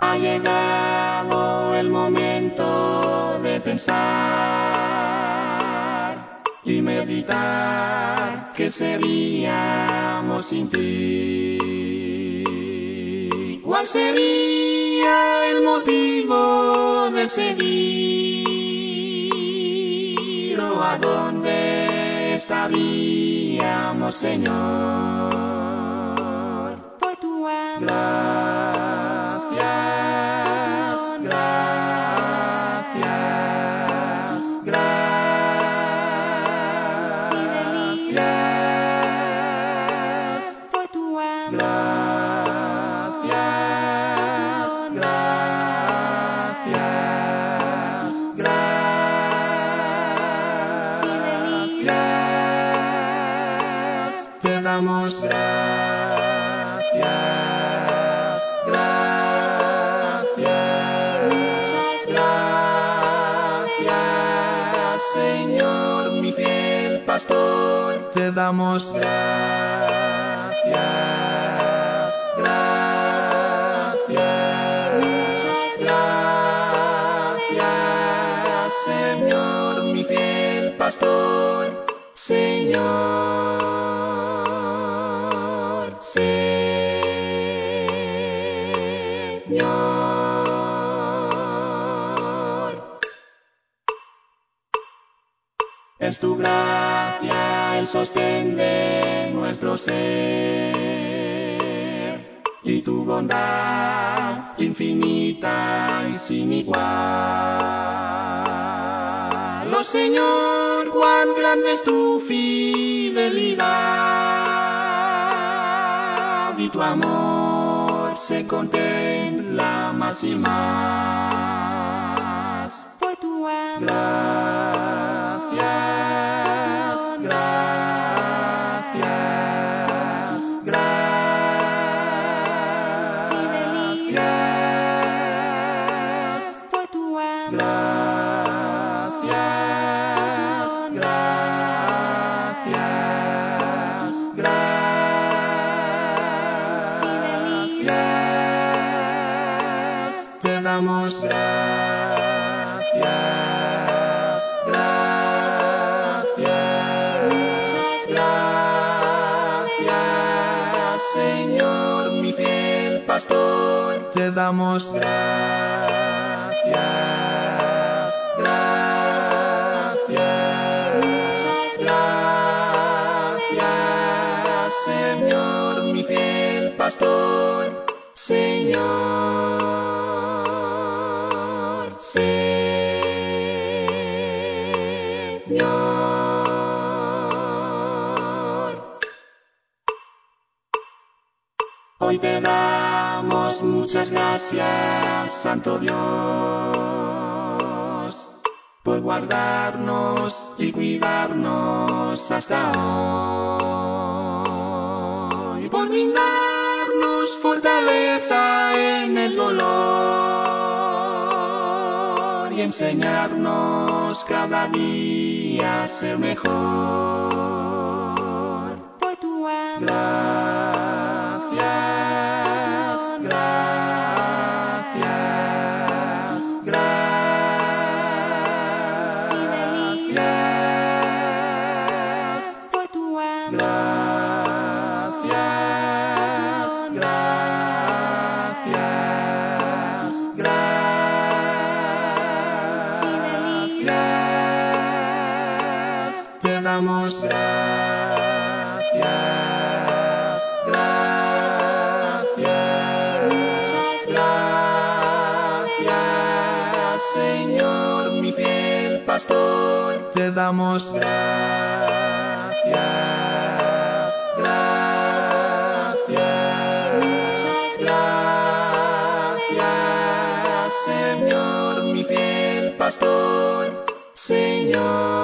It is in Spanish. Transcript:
Ha llegado el momento de pensar y meditar qué seríamos sin ti. ¿Cuál sería el motivo de seguir o a dónde estaríamos, Señor? por tu amor. Damos gracias, gracias, gracias, Señor, mi fiel pastor. Te damos gracias, gracias, gracias, Señor, mi fiel pastor. Señor, Es tu gracia el sostén de nuestro ser y tu bondad infinita y sin igual. Oh Señor, cuán grande es tu fidelidad y tu amor se contempla más y más. Te damos gracias, gracias, gracias, Señor, mi fiel pastor. Te damos gracias, gracias, gracias, Señor, mi fiel pastor. Señor, Hoy te damos muchas gracias, Santo Dios, por guardarnos y cuidarnos hasta hoy, por brindarnos fortaleza en el dolor y enseñarnos cada día a ser mejor. por tu amor. Damos gracias, gracias, gracias, Señor, mi fiel pastor. Te damos gracias, gracias, gracias, Señor, mi fiel pastor. Señor.